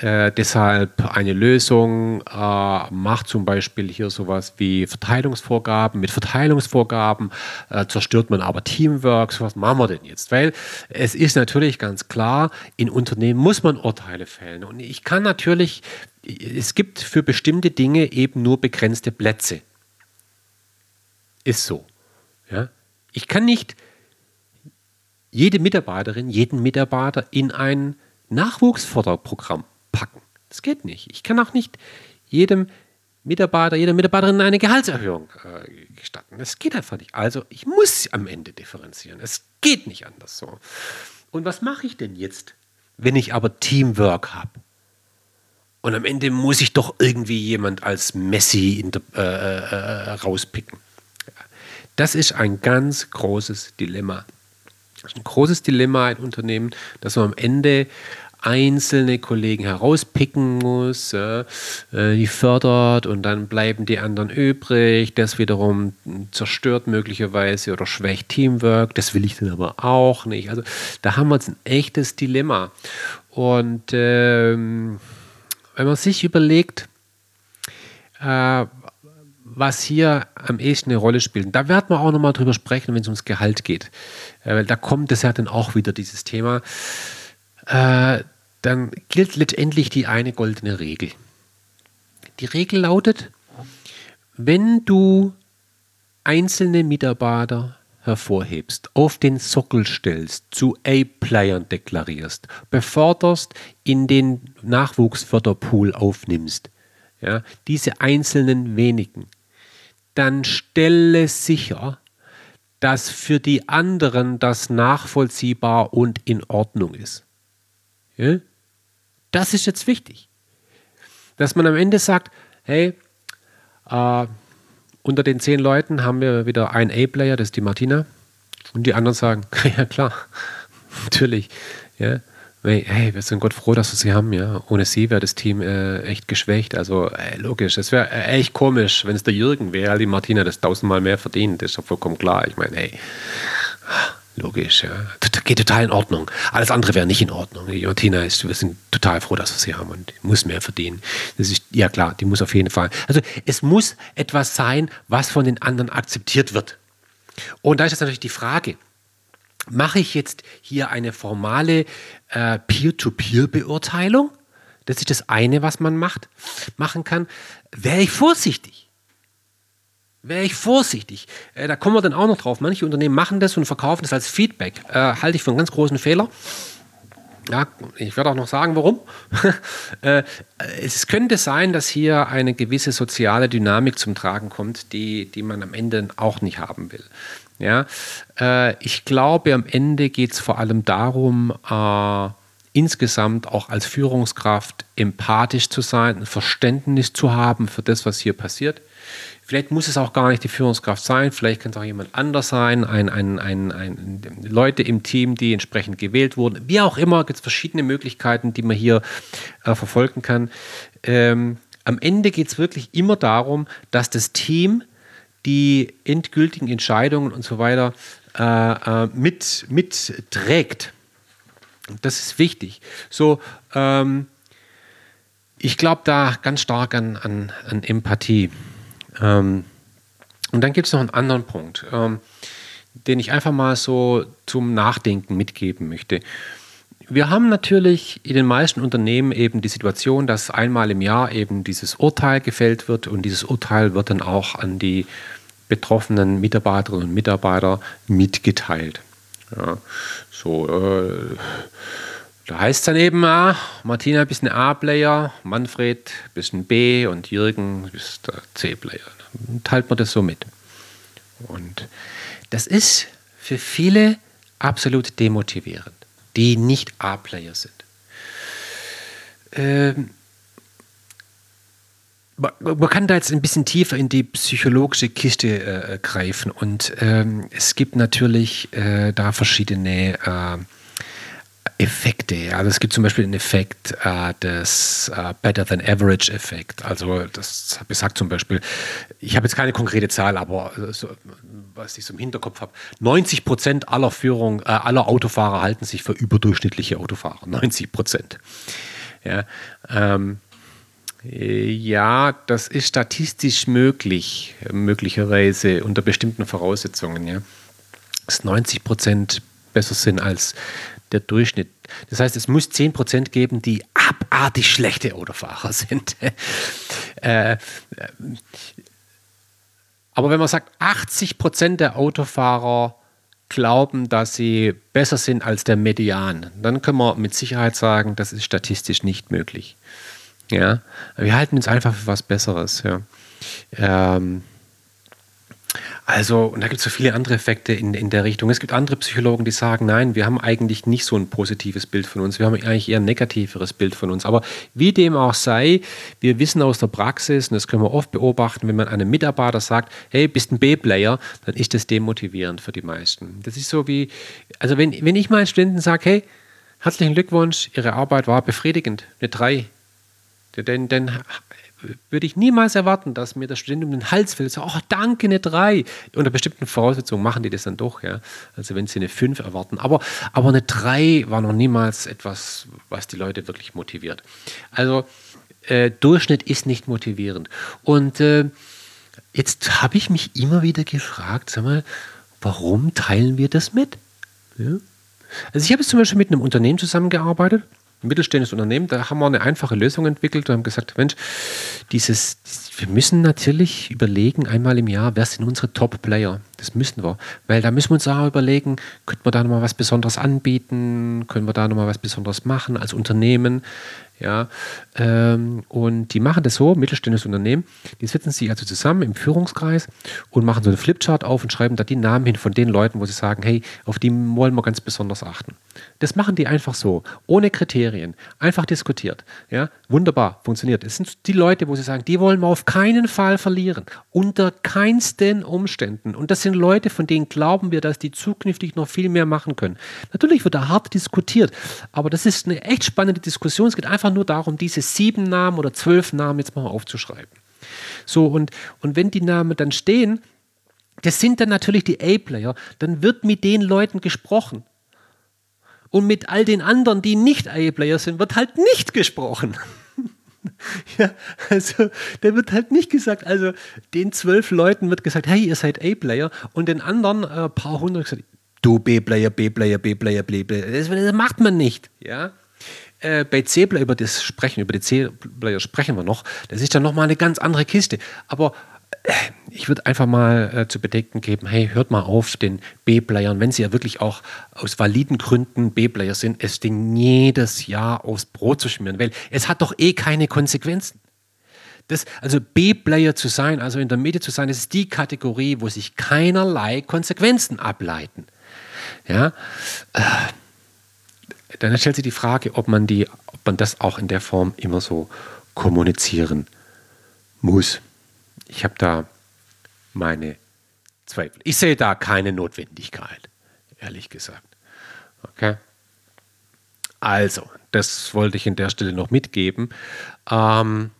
Äh, deshalb eine Lösung äh, macht zum Beispiel hier sowas wie Verteilungsvorgaben. Mit Verteilungsvorgaben äh, zerstört man aber Teamwork. was machen wir denn jetzt? Weil es ist natürlich ganz klar, in Unternehmen muss man Urteile fällen. Und ich kann natürlich es gibt für bestimmte Dinge eben nur begrenzte Plätze. Ist so. Ja? Ich kann nicht jede Mitarbeiterin, jeden Mitarbeiter in ein Nachwuchsförderprogramm packen. Das geht nicht. Ich kann auch nicht jedem Mitarbeiter, jeder Mitarbeiterin eine Gehaltserhöhung äh, gestatten. Das geht einfach nicht. Also ich muss am Ende differenzieren. Es geht nicht anders so. Und was mache ich denn jetzt, wenn ich aber Teamwork habe? Und am Ende muss ich doch irgendwie jemand als Messi der, äh, äh, rauspicken. Das ist ein ganz großes Dilemma. Das ist ein großes Dilemma in Unternehmen, dass man am Ende einzelne Kollegen herauspicken muss, äh, die fördert und dann bleiben die anderen übrig. Das wiederum zerstört möglicherweise oder schwächt Teamwork. Das will ich dann aber auch nicht. Also da haben wir jetzt ein echtes Dilemma. Und ähm, wenn man sich überlegt, äh, was hier am ehesten eine Rolle spielt, da werden wir auch nochmal drüber sprechen, wenn es ums Gehalt geht, äh, weil da kommt es ja dann auch wieder dieses Thema, äh, dann gilt letztendlich die eine goldene Regel. Die Regel lautet, wenn du einzelne Mitarbeiter hervorhebst, auf den Sockel stellst, zu A-Playern deklarierst, beförderst, in den Nachwuchsförderpool aufnimmst, ja, diese einzelnen wenigen, dann stelle sicher, dass für die anderen das nachvollziehbar und in Ordnung ist. Ja? Das ist jetzt wichtig. Dass man am Ende sagt, hey, äh, unter den zehn Leuten haben wir wieder einen A-Player, das ist die Martina. Und die anderen sagen, *laughs* ja klar, *laughs* natürlich. Ja. hey, wir sind Gott froh, dass wir sie haben, ja. Ohne sie wäre das Team äh, echt geschwächt. Also äh, logisch, es wäre äh, echt komisch, wenn es der Jürgen wäre, die Martina das tausendmal mehr verdient. Das ist doch vollkommen klar. Ich meine, hey, logisch, ja. Geht total in Ordnung. Alles andere wäre nicht in Ordnung. Martina ist, wir sind total froh, dass wir sie haben und muss mehr verdienen. Das ist, ja klar, die muss auf jeden Fall. Also es muss etwas sein, was von den anderen akzeptiert wird. Und da ist jetzt natürlich die Frage, mache ich jetzt hier eine formale äh, Peer-to-Peer-Beurteilung? Das ist das eine, was man macht, machen kann. Wäre ich vorsichtig? Wäre ich vorsichtig? Äh, da kommen wir dann auch noch drauf. Manche Unternehmen machen das und verkaufen das als Feedback. Äh, halte ich für einen ganz großen Fehler. Ja, ich werde auch noch sagen, warum. *laughs* Äh, es könnte sein, dass hier eine gewisse soziale Dynamik zum Tragen kommt, die, die man am Ende auch nicht haben will. Ja, äh, ich glaube, am Ende geht es vor allem darum, äh, insgesamt auch als Führungskraft empathisch zu sein, ein Verständnis zu haben für das, was hier passiert. Vielleicht muss es auch gar nicht die Führungskraft sein, vielleicht kann es auch jemand anders sein, ein, ein, ein, ein, Leute im Team, die entsprechend gewählt wurden. Wie auch immer, gibt es verschiedene Möglichkeiten, die man hier äh, verfolgen kann. Ähm, am Ende geht es wirklich immer darum, dass das Team die endgültigen Entscheidungen und so weiter äh, äh, mit, mitträgt. Das ist wichtig. So, ähm, ich glaube da ganz stark an, an, an Empathie. Ähm, und dann gibt es noch einen anderen Punkt, ähm, den ich einfach mal so zum Nachdenken mitgeben möchte. Wir haben natürlich in den meisten Unternehmen eben die Situation, dass einmal im Jahr eben dieses Urteil gefällt wird und dieses Urteil wird dann auch an die betroffenen Mitarbeiterinnen und Mitarbeiter mitgeteilt. Ja, so, äh, da heißt es dann eben, ah, Martina bist ein A-Player, Manfred bist ein B und Jürgen bist C-Player. Teilt man das so mit. Und das ist für viele absolut demotivierend, die nicht A-Player sind. Ähm, man kann da jetzt ein bisschen tiefer in die psychologische Kiste äh, greifen und ähm, es gibt natürlich äh, da verschiedene äh, Effekte. Also es gibt zum Beispiel den Effekt äh, des äh, Better than Average Effekt. Also das besagt zum Beispiel, ich habe jetzt keine konkrete Zahl, aber äh, so, was ich so im Hinterkopf habe, 90 Prozent aller Führung, aller Autofahrer halten sich für überdurchschnittliche Autofahrer. 90 Prozent. Ja, ähm, ja, das ist statistisch möglich, möglicherweise unter bestimmten Voraussetzungen, ja. Dass 90 Prozent besser sind als der Durchschnitt. Das heißt, es muss 10 Prozent geben, die abartig schlechte Autofahrer sind. *laughs* äh, aber wenn man sagt, 80 Prozent der Autofahrer glauben, dass sie besser sind als der Median, dann können wir mit Sicherheit sagen, das ist statistisch nicht möglich. Ja, wir halten uns einfach für was Besseres. Ja. Ähm, also, und da gibt es so viele andere Effekte in, in der Richtung. Es gibt andere Psychologen, die sagen, nein, wir haben eigentlich nicht so ein positives Bild von uns, wir haben eigentlich eher ein negativeres Bild von uns. Aber wie dem auch sei, wir wissen aus der Praxis, und das können wir oft beobachten, wenn man einem Mitarbeiter sagt, hey, bist ein B-Player, dann ist das demotivierend für die meisten. Das ist so wie, also wenn, wenn ich meinen Studenten sage, hey, herzlichen Glückwunsch, Ihre Arbeit war befriedigend, eine 3, denn, denn würde ich niemals erwarten, dass mir der Student um den Hals fällt. So, oh, danke, eine 3. Unter bestimmten Voraussetzungen machen die das dann doch, ja. Also wenn sie eine 5 erwarten. Aber, aber eine 3 war noch niemals etwas, was die Leute wirklich motiviert. Also äh, Durchschnitt ist nicht motivierend. Und äh, jetzt habe ich mich immer wieder gefragt, sag mal, warum teilen wir das mit? Ja? Also ich habe jetzt zum Beispiel mit einem Unternehmen zusammengearbeitet, mittelständisches Unternehmen, da haben wir eine einfache Lösung entwickelt und haben gesagt, Mensch, dieses, wir müssen natürlich überlegen, einmal im Jahr, wer sind unsere Top-Player? Das müssen wir, weil da müssen wir uns auch überlegen, könnte man da nochmal was Besonderes anbieten, können wir da nochmal was Besonderes machen als Unternehmen, ja, ähm, und die machen das so, mittelständisches Unternehmen, die setzen sich also zusammen im Führungskreis und machen so eine Flipchart auf und schreiben da die Namen hin von den Leuten, wo sie sagen, hey, auf die wollen wir ganz besonders achten. Das machen die einfach so, ohne Kriterien, einfach diskutiert. Ja, wunderbar, funktioniert. Es sind die Leute, wo sie sagen, die wollen wir auf keinen Fall verlieren, unter keinsten Umständen. Und das sind Leute, von denen glauben wir, dass die zukünftig noch viel mehr machen können. Natürlich wird da hart diskutiert, aber das ist eine echt spannende Diskussion. Es geht einfach nur darum, diese sieben Namen oder zwölf Namen jetzt mal aufzuschreiben. So, und, und wenn die Namen dann stehen, das sind dann natürlich die A-Player, dann wird mit den Leuten gesprochen. Und mit all den anderen, die nicht A-Player sind, wird halt nicht gesprochen. *laughs* ja, also da wird halt nicht gesagt, also den zwölf Leuten wird gesagt, hey, ihr seid A-Player und den anderen äh, paar hundert gesagt, du B-Player, B-Player, B-Player, B-Player. Das, das, macht man nicht. Ja? Äh, bei C-Player über das sprechen, über die C-Player sprechen wir noch. Das ist dann nochmal eine ganz andere Kiste. Aber ich würde einfach mal äh, zu bedenken geben, hey, hört mal auf den B-Playern, wenn sie ja wirklich auch aus validen Gründen B-Player sind, es Ding jedes Jahr aufs Brot zu schmieren, weil es hat doch eh keine Konsequenzen. Das, also B-Player zu sein, also in der Mitte zu sein, das ist die Kategorie, wo sich keinerlei Konsequenzen ableiten. Ja, äh, dann stellt sich die Frage, ob man, die, ob man das auch in der Form immer so kommunizieren muss ich habe da meine Zweifel. Ich sehe da keine Notwendigkeit, ehrlich gesagt. Okay. Also, das wollte ich an der Stelle noch mitgeben. Ähm,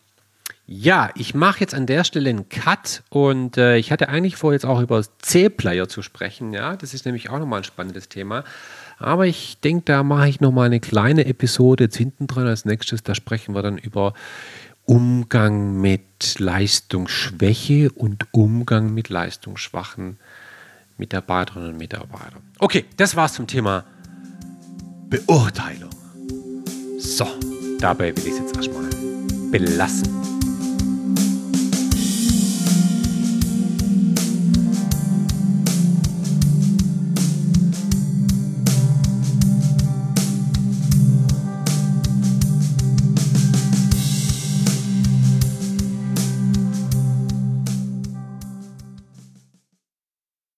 ja, ich mache jetzt an der Stelle einen Cut und äh, ich hatte eigentlich vor, jetzt auch über C-Player zu sprechen. Ja, das ist nämlich auch nochmal ein spannendes Thema. Aber ich denke, da mache ich nochmal eine kleine Episode jetzt hinten dran als nächstes. Da sprechen wir dann über Umgang mit Leistungsschwäche und Umgang mit leistungsschwachen Mitarbeiterinnen und Mitarbeitern. Okay, das war's zum Thema Beurteilung. So, dabei will ich es jetzt erstmal belassen.